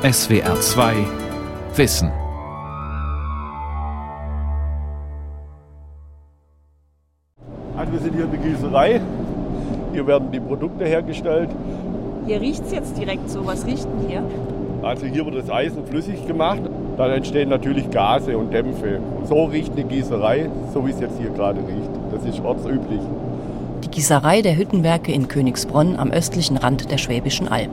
SWR 2 Wissen. Also wir sind hier in der Gießerei. Hier werden die Produkte hergestellt. Hier riecht es jetzt direkt so. Was riecht denn hier? Also hier wird das Eisen flüssig gemacht. Dann entstehen natürlich Gase und Dämpfe. So riecht eine Gießerei, so wie es jetzt hier gerade riecht. Das ist ortsüblich. Die Gießerei der Hüttenwerke in Königsbronn am östlichen Rand der Schwäbischen Alb.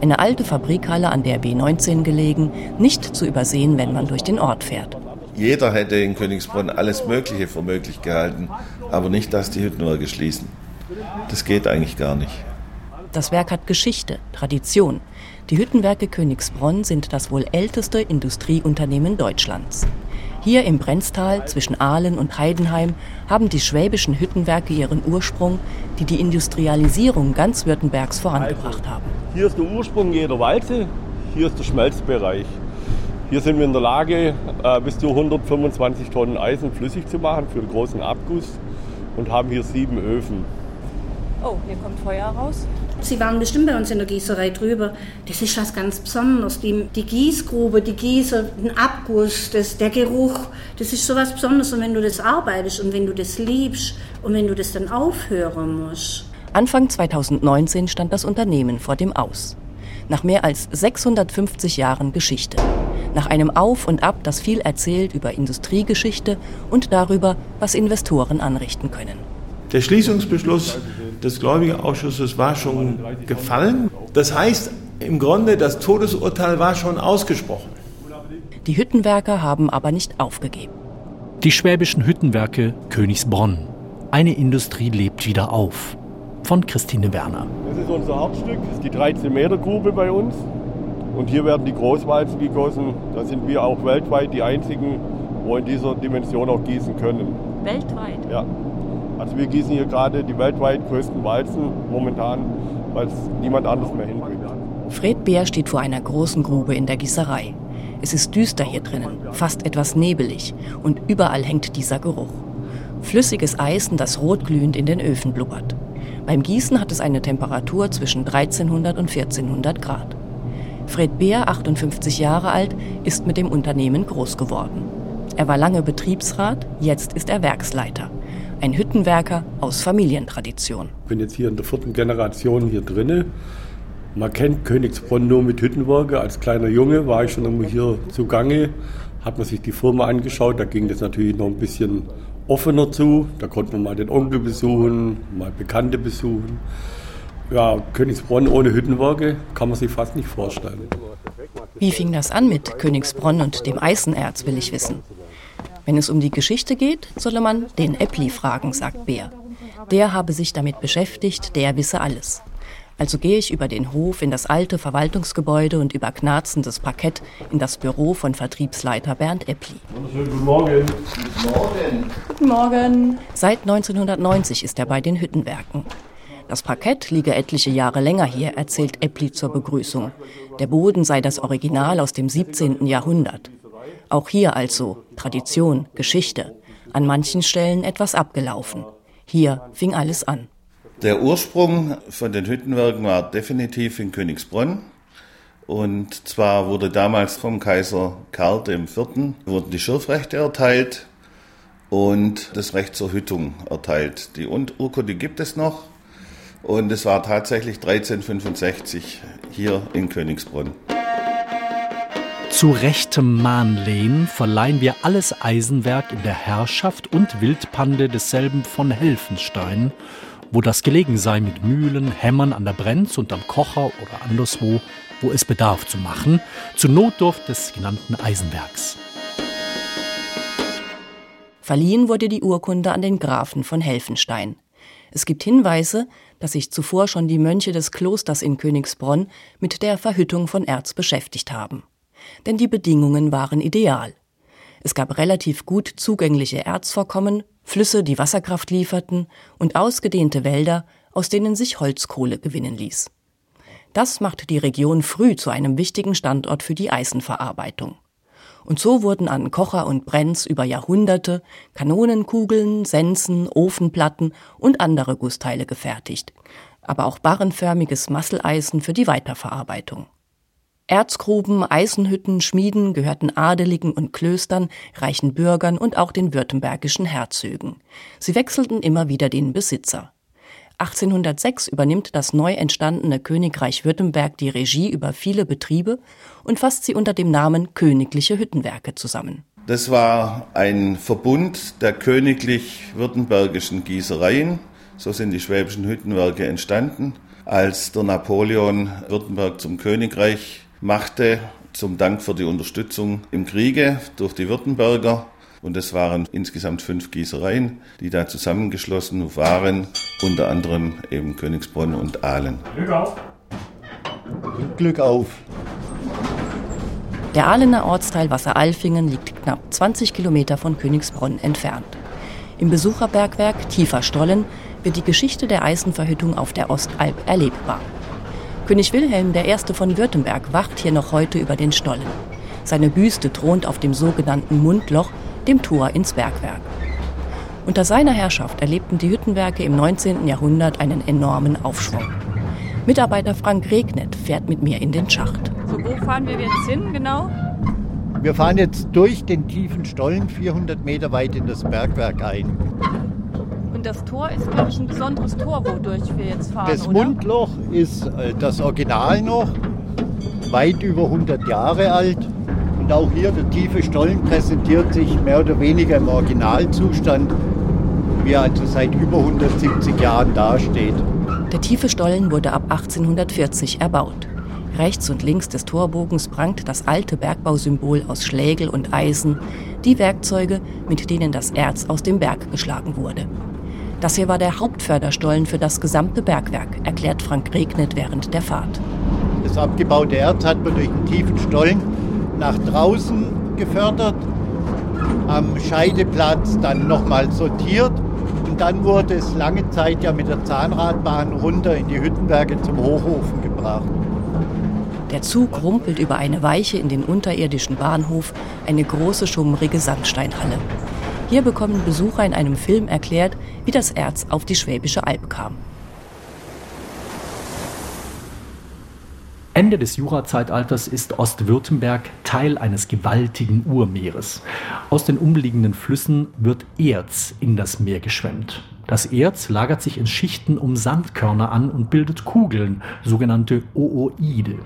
Eine alte Fabrikhalle an der B19 gelegen, nicht zu übersehen, wenn man durch den Ort fährt. Jeder hätte in Königsbronn alles Mögliche für möglich gehalten, aber nicht, dass die Hüttenwerke schließen. Das geht eigentlich gar nicht. Das Werk hat Geschichte, Tradition. Die Hüttenwerke Königsbronn sind das wohl älteste Industrieunternehmen Deutschlands. Hier im Brenztal zwischen Aalen und Heidenheim haben die schwäbischen Hüttenwerke ihren Ursprung, die die Industrialisierung ganz Württembergs vorangebracht haben. Hier ist der Ursprung jeder Walze, hier ist der Schmelzbereich. Hier sind wir in der Lage, äh, bis zu 125 Tonnen Eisen flüssig zu machen für den großen Abguss und haben hier sieben Öfen. Oh, hier kommt Feuer raus. Sie waren bestimmt bei uns in der Gießerei drüber. Das ist was ganz Besonderes. Die, die Gießgrube, die Gießer, ein Abguss, das, der Geruch, das ist so was Besonderes. Und wenn du das arbeitest und wenn du das liebst und wenn du das dann aufhören musst. Anfang 2019 stand das Unternehmen vor dem Aus. Nach mehr als 650 Jahren Geschichte. Nach einem Auf und Ab, das viel erzählt über Industriegeschichte und darüber, was Investoren anrichten können. Der Schließungsbeschluss des Gläubigeausschusses war schon gefallen. Das heißt, im Grunde, das Todesurteil war schon ausgesprochen. Die Hüttenwerker haben aber nicht aufgegeben. Die schwäbischen Hüttenwerke Königsbronn. Eine Industrie lebt wieder auf. Von Christine Werner. Das ist unser Hauptstück, das ist die 13 Meter Grube bei uns. Und hier werden die Großwalzen gegossen. Da sind wir auch weltweit die einzigen, wo in dieser Dimension auch gießen können. Weltweit? Ja. Also wir gießen hier gerade die weltweit größten Walzen momentan, weil es niemand anders mehr hinkriegt. Fred Beer steht vor einer großen Grube in der Gießerei. Es ist düster hier drinnen, fast etwas nebelig und überall hängt dieser Geruch. Flüssiges Eisen, das rotglühend in den Öfen blubbert. Beim Gießen hat es eine Temperatur zwischen 1300 und 1400 Grad. Fred Beer, 58 Jahre alt, ist mit dem Unternehmen groß geworden. Er war lange Betriebsrat, jetzt ist er Werksleiter. Ein Hüttenwerker aus Familientradition. Ich bin jetzt hier in der vierten Generation hier drinne. Man kennt Königsbronn nur mit Hüttenwerke. Als kleiner Junge war ich schon immer hier zugange, hat man sich die Firma angeschaut. Da ging das natürlich noch ein bisschen offener zu. Da konnte man mal den Onkel besuchen, mal Bekannte besuchen. Ja, Königsbronn ohne Hüttenwerke kann man sich fast nicht vorstellen. Wie fing das an mit Königsbronn und dem Eisenerz, will ich wissen. Wenn es um die Geschichte geht, solle man den Äppli fragen, sagt Bär. Der habe sich damit beschäftigt, der wisse alles. Also gehe ich über den Hof in das alte Verwaltungsgebäude und über knarzendes Parkett in das Büro von Vertriebsleiter Bernd Äppli. Guten Morgen. Guten Morgen. Seit 1990 ist er bei den Hüttenwerken. Das Parkett liege etliche Jahre länger hier, erzählt Äppli zur Begrüßung. Der Boden sei das Original aus dem 17. Jahrhundert. Auch hier also Tradition, Geschichte. An manchen Stellen etwas abgelaufen. Hier fing alles an. Der Ursprung von den Hüttenwerken war definitiv in Königsbronn. Und zwar wurde damals vom Kaiser Karl IV. wurden die Schürfrechte erteilt und das Recht zur Hüttung erteilt. Die Urkunde gibt es noch und es war tatsächlich 1365 hier in Königsbronn. Zu rechtem Mahnlehn verleihen wir alles Eisenwerk in der Herrschaft und Wildpande desselben von Helfenstein, wo das gelegen sei mit Mühlen, Hämmern an der Brenz und am Kocher oder anderswo, wo es bedarf zu machen, zur Notdurft des genannten Eisenwerks. Verliehen wurde die Urkunde an den Grafen von Helfenstein. Es gibt Hinweise, dass sich zuvor schon die Mönche des Klosters in Königsbronn mit der Verhüttung von Erz beschäftigt haben. Denn die Bedingungen waren ideal. Es gab relativ gut zugängliche Erzvorkommen, Flüsse, die Wasserkraft lieferten und ausgedehnte Wälder, aus denen sich Holzkohle gewinnen ließ. Das machte die Region früh zu einem wichtigen Standort für die Eisenverarbeitung. Und so wurden an Kocher und Brenz über Jahrhunderte Kanonenkugeln, Sensen, Ofenplatten und andere Gussteile gefertigt, aber auch barrenförmiges Masseleisen für die Weiterverarbeitung. Erzgruben, Eisenhütten, Schmieden gehörten Adeligen und Klöstern, reichen Bürgern und auch den württembergischen Herzögen. Sie wechselten immer wieder den Besitzer. 1806 übernimmt das neu entstandene Königreich Württemberg die Regie über viele Betriebe und fasst sie unter dem Namen Königliche Hüttenwerke zusammen. Das war ein Verbund der königlich-württembergischen Gießereien. So sind die schwäbischen Hüttenwerke entstanden, als der Napoleon Württemberg zum Königreich machte, zum Dank für die Unterstützung im Kriege durch die Württemberger. Und es waren insgesamt fünf Gießereien, die da zusammengeschlossen waren, unter anderem eben Königsbronn und Aalen. Glück auf! Glück auf! Der Ahlener Ortsteil Wasseralfingen liegt knapp 20 Kilometer von Königsbronn entfernt. Im Besucherbergwerk Tiefer Stollen wird die Geschichte der Eisenverhüttung auf der Ostalb erlebbar. König Wilhelm I. von Württemberg wacht hier noch heute über den Stollen. Seine Büste thront auf dem sogenannten Mundloch, dem Tor ins Bergwerk. Unter seiner Herrschaft erlebten die Hüttenwerke im 19. Jahrhundert einen enormen Aufschwung. Mitarbeiter Frank Regnet fährt mit mir in den Schacht. So, wo fahren wir jetzt hin genau? Wir fahren jetzt durch den tiefen Stollen 400 Meter weit in das Bergwerk ein. Und das Tor ist, glaube ich, ein besonderes Tor, wodurch wir jetzt fahren. Das oder? Mundloch ist äh, das Original noch, weit über 100 Jahre alt. Und auch hier der tiefe Stollen präsentiert sich mehr oder weniger im Originalzustand, wie er also seit über 170 Jahren dasteht. Der tiefe Stollen wurde ab 1840 erbaut. Rechts und links des Torbogens prangt das alte Bergbausymbol aus Schlägel und Eisen, die Werkzeuge, mit denen das Erz aus dem Berg geschlagen wurde. Das hier war der Hauptförderstollen für das gesamte Bergwerk, erklärt Frank Regnet während der Fahrt. Das abgebaute Erz hat man durch den tiefen Stollen nach draußen gefördert, am Scheideplatz dann nochmal sortiert und dann wurde es lange Zeit ja mit der Zahnradbahn runter in die Hüttenwerke zum Hochofen gebracht. Der Zug rumpelt über eine Weiche in den unterirdischen Bahnhof, eine große schummrige Sandsteinhalle. Hier bekommen Besucher in einem Film erklärt, wie das Erz auf die Schwäbische Alb kam. Ende des Jurazeitalters ist Ostwürttemberg Teil eines gewaltigen Urmeeres. Aus den umliegenden Flüssen wird Erz in das Meer geschwemmt. Das Erz lagert sich in Schichten um Sandkörner an und bildet Kugeln, sogenannte Ooide.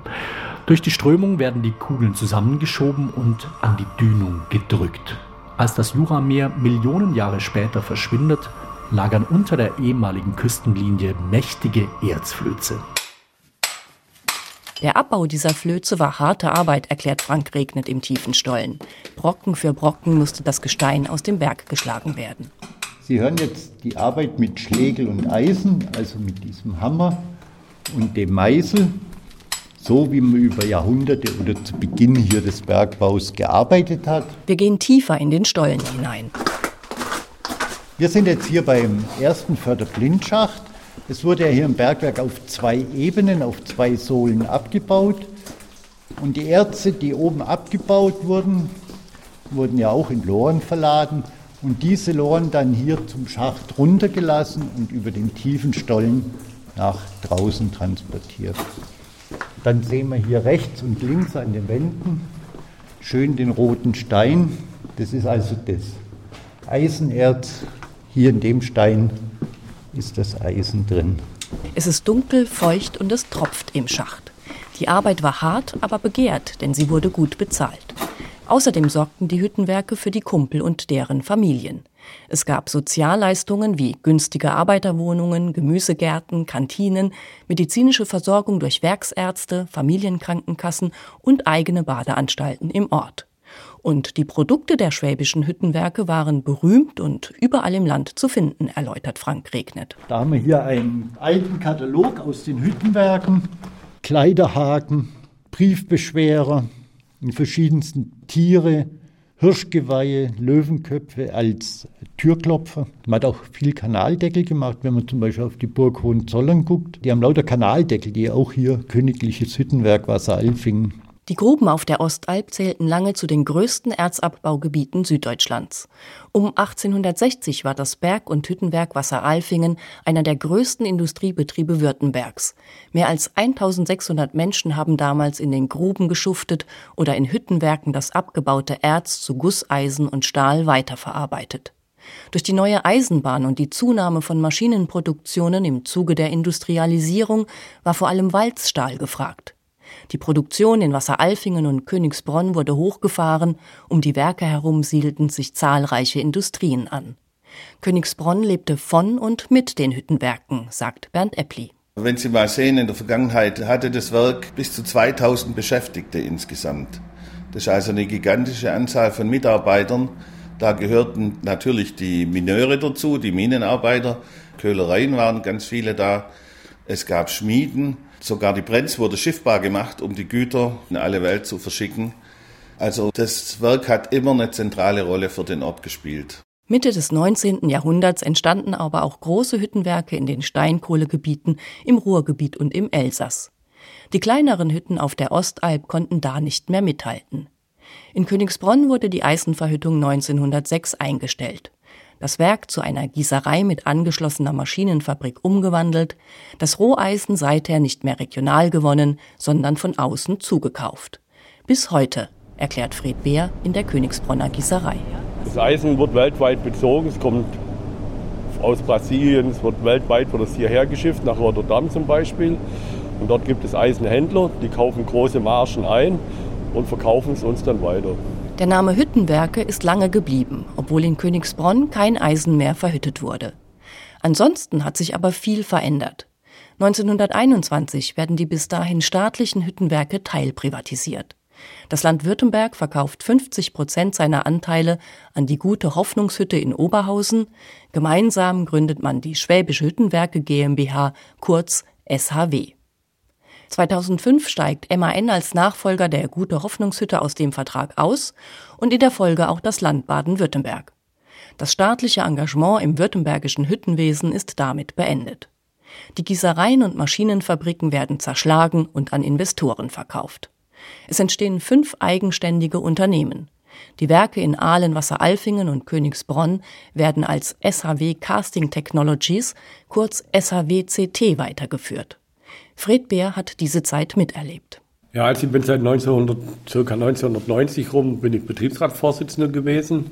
Durch die Strömung werden die Kugeln zusammengeschoben und an die Dünung gedrückt. Als das Jurameer Millionen Jahre später verschwindet, lagern unter der ehemaligen Küstenlinie mächtige Erzflöze. Der Abbau dieser Flöze war harte Arbeit, erklärt Frank Regnet im tiefen Stollen. Brocken für Brocken musste das Gestein aus dem Berg geschlagen werden. Sie hören jetzt die Arbeit mit Schlegel und Eisen, also mit diesem Hammer und dem Meißel, so wie man über Jahrhunderte oder zu Beginn hier des Bergbaus gearbeitet hat. Wir gehen tiefer in den Stollen hinein. Wir sind jetzt hier beim ersten Förderblindschacht. Es wurde ja hier im Bergwerk auf zwei Ebenen, auf zwei Sohlen abgebaut. Und die Erze, die oben abgebaut wurden, wurden ja auch in Loren verladen und diese Loren dann hier zum Schacht runtergelassen und über den tiefen Stollen nach draußen transportiert. Dann sehen wir hier rechts und links an den Wänden schön den roten Stein. Das ist also das Eisenerz. Hier in dem Stein ist das Eisen drin. Es ist dunkel, feucht und es tropft im Schacht. Die Arbeit war hart, aber begehrt, denn sie wurde gut bezahlt. Außerdem sorgten die Hüttenwerke für die Kumpel und deren Familien. Es gab Sozialleistungen wie günstige Arbeiterwohnungen, Gemüsegärten, Kantinen, medizinische Versorgung durch Werksärzte, Familienkrankenkassen und eigene Badeanstalten im Ort. Und die Produkte der schwäbischen Hüttenwerke waren berühmt und überall im Land zu finden, erläutert Frank Regnet. Da haben wir hier einen alten Katalog aus den Hüttenwerken, Kleiderhaken, Briefbeschwerer, in verschiedensten Tiere, Hirschgeweihe, Löwenköpfe als Türklopfer. Man hat auch viel Kanaldeckel gemacht, wenn man zum Beispiel auf die Burg Hohenzollern guckt. Die haben lauter Kanaldeckel, die auch hier königliches Hüttenwerk Wasseralfingen Die Gruben auf der Ostalb zählten lange zu den größten Erzabbaugebieten Süddeutschlands. Um 1860 war das Berg- und Hüttenwerk Wasseralfingen einer der größten Industriebetriebe Württembergs. Mehr als 1600 Menschen haben damals in den Gruben geschuftet oder in Hüttenwerken das abgebaute Erz zu Gusseisen und Stahl weiterverarbeitet. Durch die neue Eisenbahn und die Zunahme von Maschinenproduktionen im Zuge der Industrialisierung war vor allem Walzstahl gefragt. Die Produktion in Wasseralfingen und Königsbronn wurde hochgefahren, um die Werke herum siedelten sich zahlreiche Industrien an. Königsbronn lebte von und mit den Hüttenwerken, sagt Bernd Eppli. Wenn Sie mal sehen, in der Vergangenheit hatte das Werk bis zu 2000 Beschäftigte insgesamt. Das ist also eine gigantische Anzahl von Mitarbeitern. Da gehörten natürlich die Mineure dazu, die Minenarbeiter. Köhlereien waren ganz viele da. Es gab Schmieden. Sogar die Brenz wurde schiffbar gemacht, um die Güter in alle Welt zu verschicken. Also das Werk hat immer eine zentrale Rolle für den Ort gespielt. Mitte des 19. Jahrhunderts entstanden aber auch große Hüttenwerke in den Steinkohlegebieten im Ruhrgebiet und im Elsass. Die kleineren Hütten auf der Ostalb konnten da nicht mehr mithalten. In Königsbronn wurde die Eisenverhüttung 1906 eingestellt das Werk zu einer Gießerei mit angeschlossener Maschinenfabrik umgewandelt, das Roheisen seither nicht mehr regional gewonnen, sondern von außen zugekauft. Bis heute, erklärt Fred Beer in der Königsbronner Gießerei. Das Eisen wird weltweit bezogen, es kommt aus Brasilien, es wird weltweit wird es hierher geschifft, nach Rotterdam zum Beispiel. Und dort gibt es Eisenhändler, die kaufen große Margen ein und verkaufen es uns dann weiter. Der Name Hüttenwerke ist lange geblieben, obwohl in Königsbronn kein Eisen mehr verhüttet wurde. Ansonsten hat sich aber viel verändert. 1921 werden die bis dahin staatlichen Hüttenwerke teilprivatisiert. Das Land Württemberg verkauft 50 Prozent seiner Anteile an die gute Hoffnungshütte in Oberhausen. Gemeinsam gründet man die Schwäbische Hüttenwerke GmbH, kurz SHW. 2005 steigt MAN als Nachfolger der Gute Hoffnungshütte aus dem Vertrag aus und in der Folge auch das Land Baden-Württemberg. Das staatliche Engagement im württembergischen Hüttenwesen ist damit beendet. Die Gießereien und Maschinenfabriken werden zerschlagen und an Investoren verkauft. Es entstehen fünf eigenständige Unternehmen. Die Werke in Aalen, Wasseralfingen und Königsbronn werden als SHW Casting Technologies, kurz SHWCT, weitergeführt. Fred Beer hat diese Zeit miterlebt. Ja, also ich bin seit 1900, circa 1990 rum, bin ich Betriebsratsvorsitzender gewesen.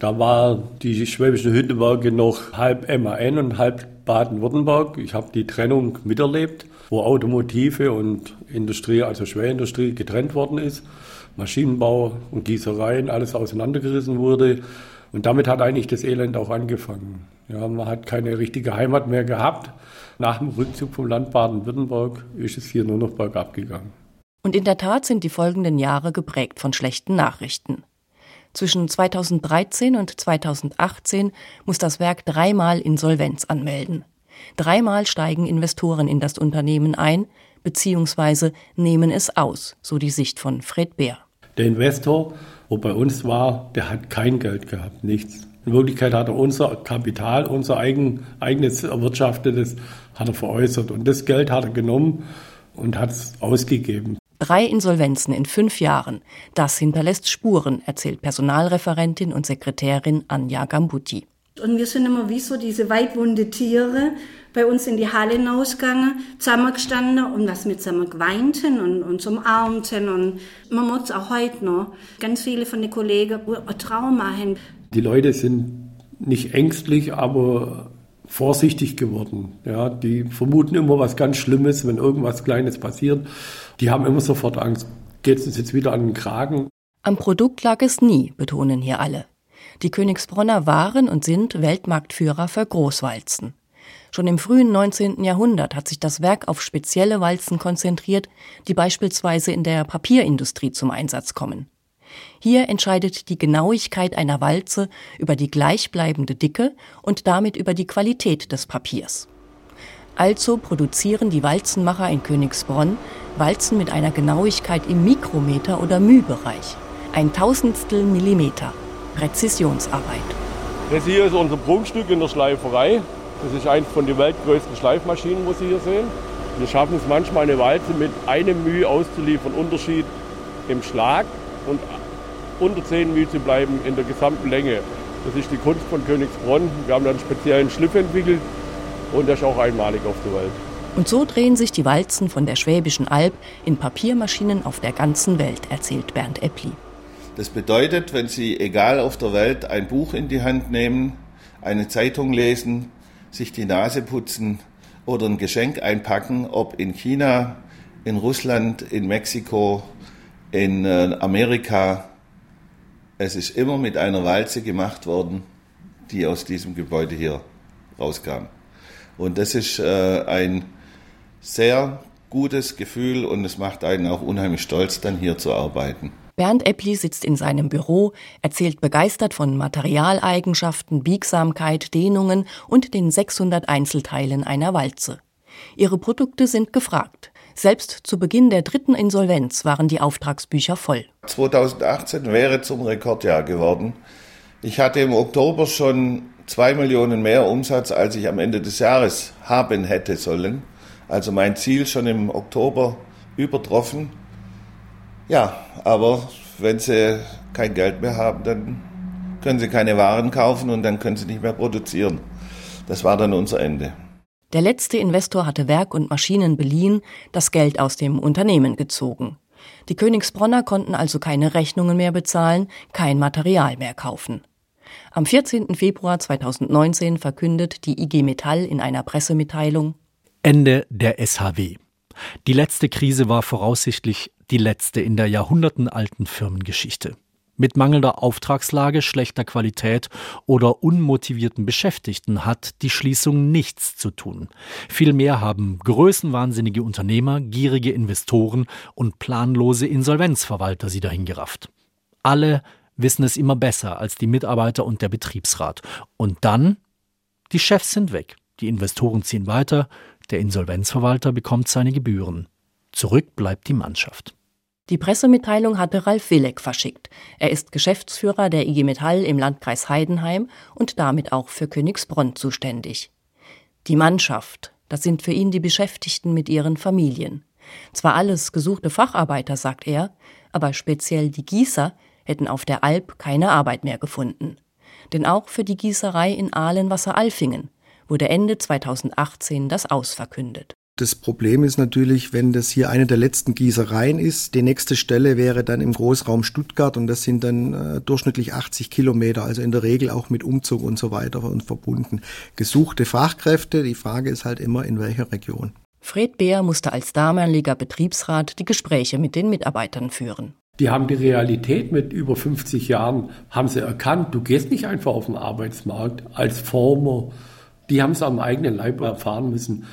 Da war die Schwäbische Hüttenwerke noch halb MAN und halb Baden-Württemberg. Ich habe die Trennung miterlebt, wo Automotive und Industrie, also Schwerindustrie, getrennt worden ist. Maschinenbau und Gießereien, alles auseinandergerissen wurde. Und damit hat eigentlich das Elend auch angefangen. Ja, man hat keine richtige Heimat mehr gehabt. Nach dem Rückzug vom Land Baden-Württemberg ist es hier nur noch bergab gegangen. Und in der Tat sind die folgenden Jahre geprägt von schlechten Nachrichten. Zwischen 2013 und 2018 muss das Werk dreimal Insolvenz anmelden. Dreimal steigen Investoren in das Unternehmen ein bzw. nehmen es aus, so die Sicht von Fred Beer. Der Investor, wo bei uns war, der hat kein Geld gehabt, nichts. In Wirklichkeit hat er unser Kapital, unser eigen, eigenes erwirtschaftetes, hat er veräußert. Und das Geld hat er genommen und hat es ausgegeben. Drei Insolvenzen in fünf Jahren. Das hinterlässt Spuren, erzählt Personalreferentin und Sekretärin Anja Gambuti. Und wir sind immer wie so diese weitwunde Tiere bei uns in die Halle hinausgegangen, zusammengestanden und was mit zusammen geweinten und uns umarmten. Und man muss auch heute noch ganz viele von den Kollegen ein Trauma haben. Die Leute sind nicht ängstlich, aber vorsichtig geworden. Ja, die vermuten immer was ganz Schlimmes, wenn irgendwas Kleines passiert. Die haben immer sofort Angst. Geht es uns jetzt wieder an den Kragen? Am Produkt lag es nie, betonen hier alle. Die Königsbronner waren und sind Weltmarktführer für Großwalzen. Schon im frühen 19. Jahrhundert hat sich das Werk auf spezielle Walzen konzentriert, die beispielsweise in der Papierindustrie zum Einsatz kommen. Hier entscheidet die Genauigkeit einer Walze über die gleichbleibende Dicke und damit über die Qualität des Papiers. Also produzieren die Walzenmacher in Königsbronn Walzen mit einer Genauigkeit im Mikrometer oder Mühbereich. Ein Tausendstel Millimeter. Präzisionsarbeit. Das hier ist unser Prunkstück in der Schleiferei. Das ist eines von den weltgrößten Schleifmaschinen, wo Sie hier sehen. Wir schaffen es manchmal, eine Walze mit einem Mühe auszuliefern. Unterschied im Schlag und unter 10 μ zu bleiben in der gesamten Länge. Das ist die Kunst von Königsbronn. Wir haben da einen speziellen Schliff entwickelt und das ist auch einmalig auf der Welt. Und so drehen sich die Walzen von der Schwäbischen Alb in Papiermaschinen auf der ganzen Welt, erzählt Bernd Eppli. Das bedeutet, wenn Sie egal auf der Welt ein Buch in die Hand nehmen, eine Zeitung lesen, sich die Nase putzen oder ein Geschenk einpacken, ob in China, in Russland, in Mexiko, in äh, Amerika, es ist immer mit einer Walze gemacht worden, die aus diesem Gebäude hier rauskam. Und das ist äh, ein sehr gutes Gefühl und es macht einen auch unheimlich stolz, dann hier zu arbeiten. Bernd Eppli sitzt in seinem Büro, erzählt begeistert von Materialeigenschaften, Biegsamkeit, Dehnungen und den 600 Einzelteilen einer Walze. Ihre Produkte sind gefragt. Selbst zu Beginn der dritten Insolvenz waren die Auftragsbücher voll. 2018 wäre zum Rekordjahr geworden. Ich hatte im Oktober schon zwei Millionen mehr Umsatz, als ich am Ende des Jahres haben hätte sollen. Also mein Ziel schon im Oktober übertroffen. Ja, aber wenn Sie kein Geld mehr haben, dann können Sie keine Waren kaufen und dann können Sie nicht mehr produzieren. Das war dann unser Ende. Der letzte Investor hatte Werk und Maschinen beliehen, das Geld aus dem Unternehmen gezogen. Die Königsbronner konnten also keine Rechnungen mehr bezahlen, kein Material mehr kaufen. Am 14. Februar 2019 verkündet die IG Metall in einer Pressemitteilung Ende der SHW. Die letzte Krise war voraussichtlich die letzte in der jahrhundertenalten Firmengeschichte. Mit mangelnder Auftragslage, schlechter Qualität oder unmotivierten Beschäftigten hat die Schließung nichts zu tun. Vielmehr haben größenwahnsinnige Unternehmer, gierige Investoren und planlose Insolvenzverwalter sie dahingerafft. Alle wissen es immer besser als die Mitarbeiter und der Betriebsrat. Und dann? Die Chefs sind weg. Die Investoren ziehen weiter, der Insolvenzverwalter bekommt seine Gebühren. Zurück bleibt die Mannschaft. Die Pressemitteilung hatte Ralf Willek verschickt. Er ist Geschäftsführer der IG Metall im Landkreis Heidenheim und damit auch für Königsbronn zuständig. Die Mannschaft, das sind für ihn die Beschäftigten mit ihren Familien. Zwar alles gesuchte Facharbeiter, sagt er, aber speziell die Gießer hätten auf der Alp keine Arbeit mehr gefunden. Denn auch für die Gießerei in Ahlenwasser-Alfingen wurde Ende 2018 das Aus verkündet. Das Problem ist natürlich, wenn das hier eine der letzten Gießereien ist, die nächste Stelle wäre dann im Großraum Stuttgart und das sind dann äh, durchschnittlich 80 Kilometer, also in der Regel auch mit Umzug und so weiter und verbunden. Gesuchte Fachkräfte, die Frage ist halt immer, in welcher Region. Fred Beer musste als damaliger Betriebsrat die Gespräche mit den Mitarbeitern führen. Die haben die Realität mit über 50 Jahren, haben sie erkannt, du gehst nicht einfach auf den Arbeitsmarkt als Former. Die haben es am eigenen Leib erfahren müssen.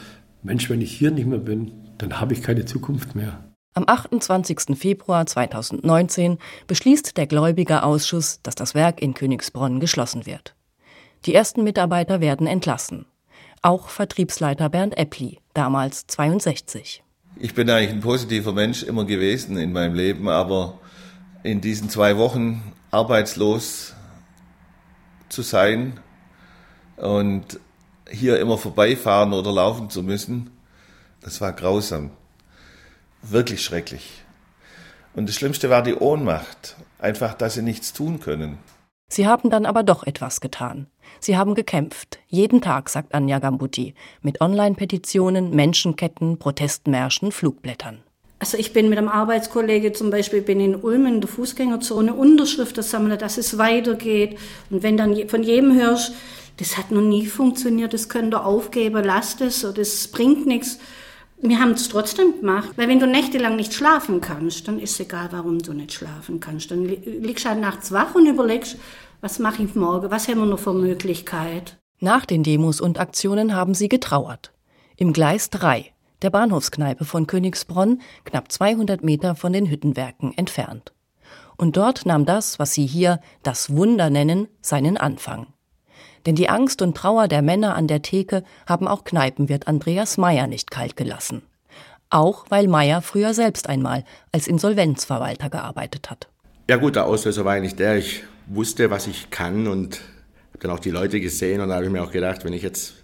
Mensch, wenn ich hier nicht mehr bin, dann habe ich keine Zukunft mehr. Am 28. Februar 2019 beschließt der Gläubigerausschuss, dass das Werk in Königsbronn geschlossen wird. Die ersten Mitarbeiter werden entlassen. Auch Vertriebsleiter Bernd Eppli, damals 62. Ich bin eigentlich ein positiver Mensch immer gewesen in meinem Leben, aber in diesen zwei Wochen arbeitslos zu sein und hier immer vorbeifahren oder laufen zu müssen, das war grausam. Wirklich schrecklich. Und das Schlimmste war die Ohnmacht. Einfach, dass sie nichts tun können. Sie haben dann aber doch etwas getan. Sie haben gekämpft. Jeden Tag, sagt Anja Gambuti. Mit Online-Petitionen, Menschenketten, Protestmärschen, Flugblättern. Also ich bin mit einem Arbeitskollege zum Beispiel bin in Ulm in der Fußgängerzone Unterschriften sammle, dass es weitergeht. Und wenn dann von jedem hörst, das hat noch nie funktioniert, das könnt ihr aufgeben, lasst es, oder das bringt nichts. Wir haben es trotzdem gemacht, weil wenn du nächtelang nicht schlafen kannst, dann ist egal, warum du nicht schlafen kannst. Dann liegst du halt nachts wach und überlegst, was mache ich morgen, was haben wir noch für Möglichkeit. Nach den Demos und Aktionen haben sie getrauert. Im Gleis 3, der Bahnhofskneipe von Königsbronn, knapp 200 Meter von den Hüttenwerken entfernt. Und dort nahm das, was sie hier das Wunder nennen, seinen Anfang. Denn die Angst und Trauer der Männer an der Theke haben auch Kneipenwirt Andreas Meyer nicht kalt gelassen. Auch weil Meyer früher selbst einmal als Insolvenzverwalter gearbeitet hat. Ja gut, der Auslöser war eigentlich der, ich wusste, was ich kann und habe dann auch die Leute gesehen und da habe ich mir auch gedacht, wenn ich jetzt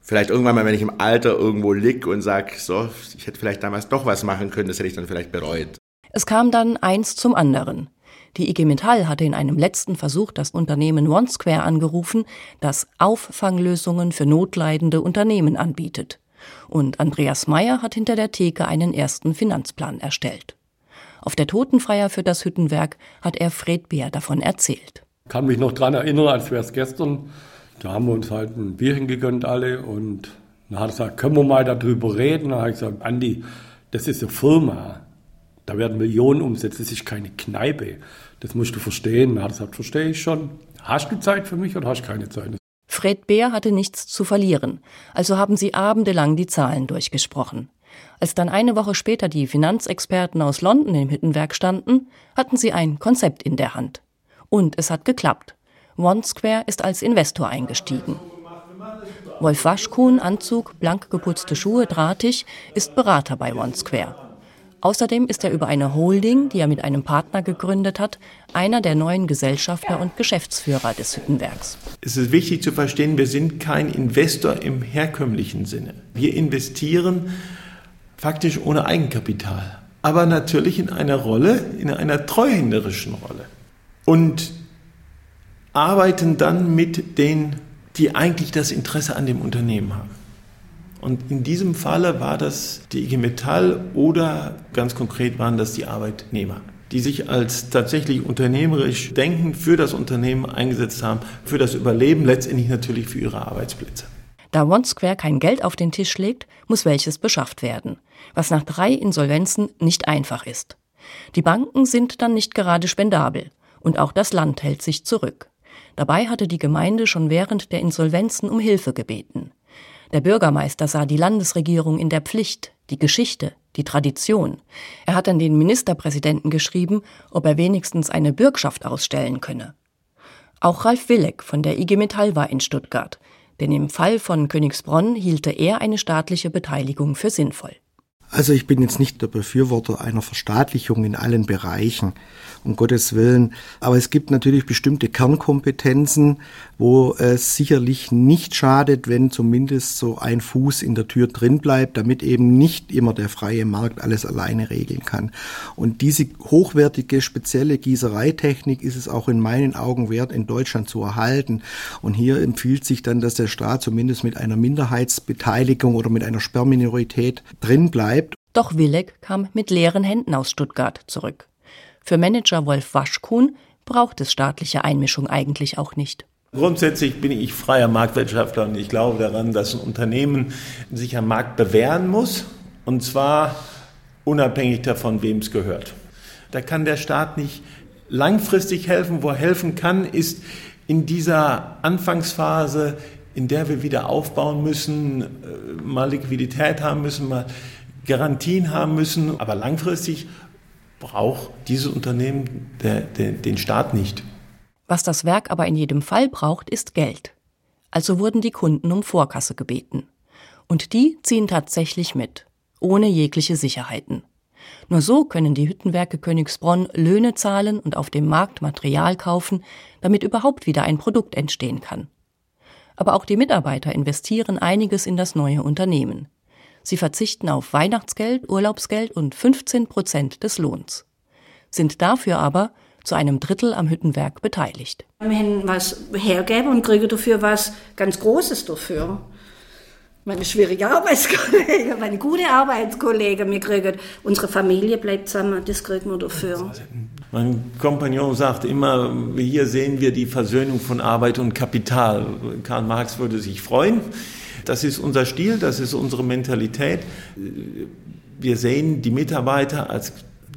vielleicht irgendwann mal, wenn ich im Alter irgendwo lieg und sage, so, ich hätte vielleicht damals doch was machen können, das hätte ich dann vielleicht bereut. Es kam dann eins zum anderen. Die IG Metall hatte in einem letzten Versuch das Unternehmen OneSquare angerufen, das Auffanglösungen für notleidende Unternehmen anbietet. Und Andreas Meyer hat hinter der Theke einen ersten Finanzplan erstellt. Auf der Totenfeier für das Hüttenwerk hat er Fred Beer davon erzählt. Ich kann mich noch daran erinnern, als wäre es gestern. Da haben wir uns halt ein Bierchen gegönnt alle und dann hat er gesagt, können wir mal darüber reden? Dann habe ich gesagt, Andi, das ist eine Firma. Da werden Millionen umsetzen, das ist keine Kneipe. Das musst du verstehen. Er hat gesagt, verstehe ich schon. Hast du Zeit für mich oder hast du keine Zeit? Fred Beer hatte nichts zu verlieren, also haben sie abendelang die Zahlen durchgesprochen. Als dann eine Woche später die Finanzexperten aus London im Hüttenwerk standen, hatten sie ein Konzept in der Hand. Und es hat geklappt. OneSquare ist als Investor eingestiegen. Wolf Waschkuhn, Anzug, blank geputzte Schuhe, drahtig, ist Berater bei OneSquare. Außerdem ist er über eine Holding, die er mit einem Partner gegründet hat, einer der neuen Gesellschafter und Geschäftsführer des Hüttenwerks. Es ist wichtig zu verstehen, wir sind kein Investor im herkömmlichen Sinne. Wir investieren faktisch ohne Eigenkapital, aber natürlich in einer Rolle, in einer treuhänderischen Rolle. Und arbeiten dann mit denen, die eigentlich das Interesse an dem Unternehmen haben. Und in diesem Falle war das die IG Metall oder ganz konkret waren das die Arbeitnehmer, die sich als tatsächlich unternehmerisch denkend für das Unternehmen eingesetzt haben, für das Überleben, letztendlich natürlich für ihre Arbeitsplätze. Da OneSquare kein Geld auf den Tisch legt, muss welches beschafft werden, was nach drei Insolvenzen nicht einfach ist. Die Banken sind dann nicht gerade spendabel und auch das Land hält sich zurück. Dabei hatte die Gemeinde schon während der Insolvenzen um Hilfe gebeten. Der Bürgermeister sah die Landesregierung in der Pflicht, die Geschichte, die Tradition. Er hat an den Ministerpräsidenten geschrieben, ob er wenigstens eine Bürgschaft ausstellen könne. Auch Ralf Willeck von der IG Metall war in Stuttgart, denn im Fall von Königsbronn hielte er eine staatliche Beteiligung für sinnvoll. Also ich bin jetzt nicht der Befürworter einer Verstaatlichung in allen Bereichen, um Gottes Willen. Aber es gibt natürlich bestimmte Kernkompetenzen, wo es sicherlich nicht schadet, wenn zumindest so ein Fuß in der Tür drin bleibt, damit eben nicht immer der freie Markt alles alleine regeln kann. Und diese hochwertige, spezielle Gießereitechnik ist es auch in meinen Augen wert, in Deutschland zu erhalten. Und hier empfiehlt sich dann, dass der Staat zumindest mit einer Minderheitsbeteiligung oder mit einer Sperrminorität drin bleibt. Doch Willeck kam mit leeren Händen aus Stuttgart zurück. Für Manager Wolf Waschkuhn braucht es staatliche Einmischung eigentlich auch nicht. Grundsätzlich bin ich freier Marktwirtschaftler und ich glaube daran, dass ein Unternehmen sich am Markt bewähren muss und zwar unabhängig davon, wem es gehört. Da kann der Staat nicht langfristig helfen. Wo er helfen kann, ist in dieser Anfangsphase, in der wir wieder aufbauen müssen, äh, mal Liquidität haben müssen, mal Garantien haben müssen. Aber langfristig braucht dieses Unternehmen der, der, den Staat nicht. Was das Werk aber in jedem Fall braucht, ist Geld. Also wurden die Kunden um Vorkasse gebeten. Und die ziehen tatsächlich mit, ohne jegliche Sicherheiten. Nur so können die Hüttenwerke Königsbronn Löhne zahlen und auf dem Markt Material kaufen, damit überhaupt wieder ein Produkt entstehen kann. Aber auch die Mitarbeiter investieren einiges in das neue Unternehmen. Sie verzichten auf Weihnachtsgeld, Urlaubsgeld und 15 Prozent des Lohns, sind dafür aber zu einem Drittel am Hüttenwerk beteiligt. Wir haben was hergeben und kriegen dafür was ganz Großes dafür. Meine schwierige Arbeitskollegen, meine gute Arbeitskollegen, wir kriegen, unsere Familie bleibt zusammen, das kriegen wir dafür. Mein Kompagnon sagt immer, hier sehen wir die Versöhnung von Arbeit und Kapital. Karl Marx würde sich freuen. Das ist unser Stil, das ist unsere Mentalität. Wir sehen die Mitarbeiter als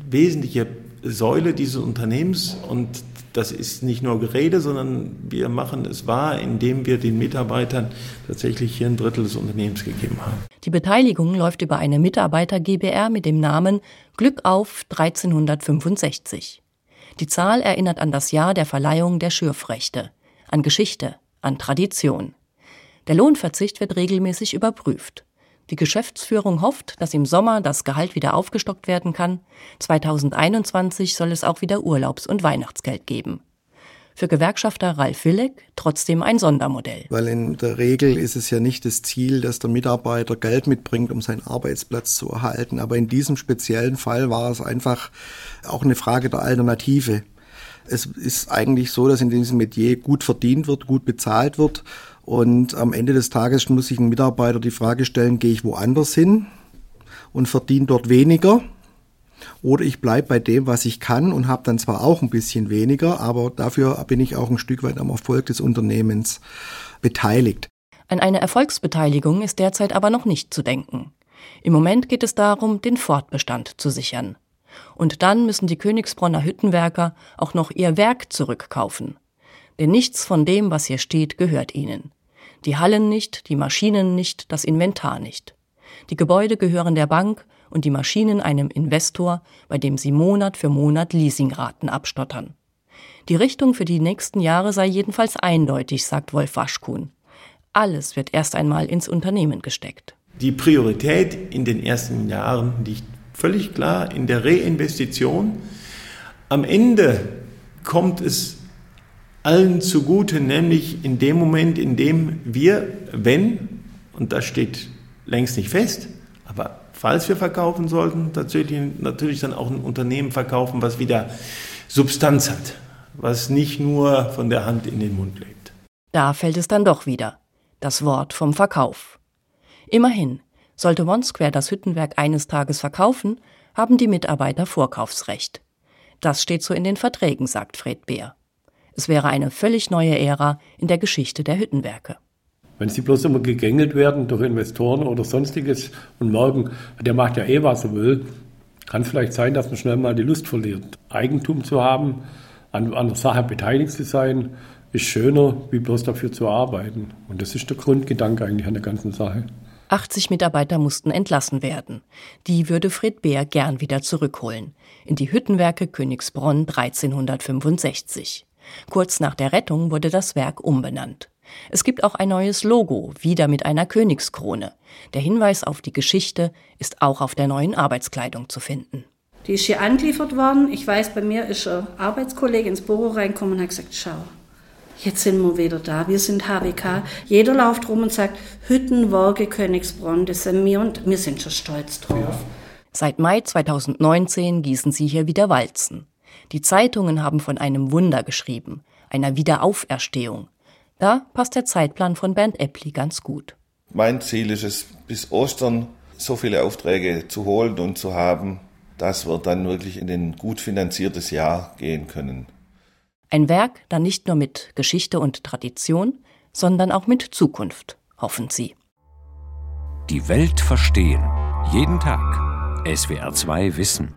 wesentliche Säule dieses Unternehmens und das ist nicht nur Gerede, sondern wir machen es wahr, indem wir den Mitarbeitern tatsächlich hier ein Drittel des Unternehmens gegeben haben. Die Beteiligung läuft über eine Mitarbeiter GBR mit dem Namen Glück auf 1365. Die Zahl erinnert an das Jahr der Verleihung der Schürfrechte, an Geschichte, an Tradition. Der Lohnverzicht wird regelmäßig überprüft. Die Geschäftsführung hofft, dass im Sommer das Gehalt wieder aufgestockt werden kann. 2021 soll es auch wieder Urlaubs- und Weihnachtsgeld geben. Für Gewerkschafter Ralf Willeck trotzdem ein Sondermodell. Weil in der Regel ist es ja nicht das Ziel, dass der Mitarbeiter Geld mitbringt, um seinen Arbeitsplatz zu erhalten. Aber in diesem speziellen Fall war es einfach auch eine Frage der Alternative. Es ist eigentlich so, dass in diesem Metier gut verdient wird, gut bezahlt wird. Und am Ende des Tages muss sich ein Mitarbeiter die Frage stellen, gehe ich woanders hin und verdiene dort weniger oder ich bleibe bei dem, was ich kann und habe dann zwar auch ein bisschen weniger, aber dafür bin ich auch ein Stück weit am Erfolg des Unternehmens beteiligt. An eine Erfolgsbeteiligung ist derzeit aber noch nicht zu denken. Im Moment geht es darum, den Fortbestand zu sichern. Und dann müssen die Königsbronner Hüttenwerker auch noch ihr Werk zurückkaufen. Denn nichts von dem, was hier steht, gehört ihnen. Die Hallen nicht, die Maschinen nicht, das Inventar nicht. Die Gebäude gehören der Bank und die Maschinen einem Investor, bei dem sie Monat für Monat Leasingraten abstottern. Die Richtung für die nächsten Jahre sei jedenfalls eindeutig, sagt Wolf Waschkuhn. Alles wird erst einmal ins Unternehmen gesteckt. Die Priorität in den ersten Jahren liegt völlig klar in der Reinvestition. Am Ende kommt es allen zugute, nämlich in dem Moment, in dem wir, wenn, und das steht längst nicht fest, aber falls wir verkaufen sollten, tatsächlich natürlich dann auch ein Unternehmen verkaufen, was wieder Substanz hat, was nicht nur von der Hand in den Mund lebt. Da fällt es dann doch wieder. Das Wort vom Verkauf. Immerhin, sollte OneSquare das Hüttenwerk eines Tages verkaufen, haben die Mitarbeiter Vorkaufsrecht. Das steht so in den Verträgen, sagt Fred Beer. Es wäre eine völlig neue Ära in der Geschichte der Hüttenwerke. Wenn sie bloß immer gegängelt werden durch Investoren oder sonstiges und merken, der macht ja eh, was er will, kann es vielleicht sein, dass man schnell mal die Lust verliert. Eigentum zu haben, an, an der Sache beteiligt zu sein, ist schöner, wie bloß dafür zu arbeiten. Und das ist der Grundgedanke eigentlich an der ganzen Sache. 80 Mitarbeiter mussten entlassen werden. Die würde Fred Beer gern wieder zurückholen. In die Hüttenwerke Königsbronn 1365. Kurz nach der Rettung wurde das Werk umbenannt. Es gibt auch ein neues Logo, wieder mit einer Königskrone. Der Hinweis auf die Geschichte ist auch auf der neuen Arbeitskleidung zu finden. Die ist hier angeliefert worden. Ich weiß, bei mir ist ein Arbeitskollege ins Büro reingekommen und hat gesagt, schau, jetzt sind wir wieder da, wir sind HWK. Jeder läuft rum und sagt, Hüttenwerke Königsbronn, das sind wir und wir sind schon stolz drauf. Seit Mai 2019 gießen sie hier wieder Walzen. Die Zeitungen haben von einem Wunder geschrieben, einer Wiederauferstehung. Da passt der Zeitplan von Bernd Eppli ganz gut. Mein Ziel ist es, bis Ostern so viele Aufträge zu holen und zu haben, dass wir dann wirklich in ein gut finanziertes Jahr gehen können. Ein Werk dann nicht nur mit Geschichte und Tradition, sondern auch mit Zukunft, hoffen sie. Die Welt verstehen. Jeden Tag. SWR2 Wissen.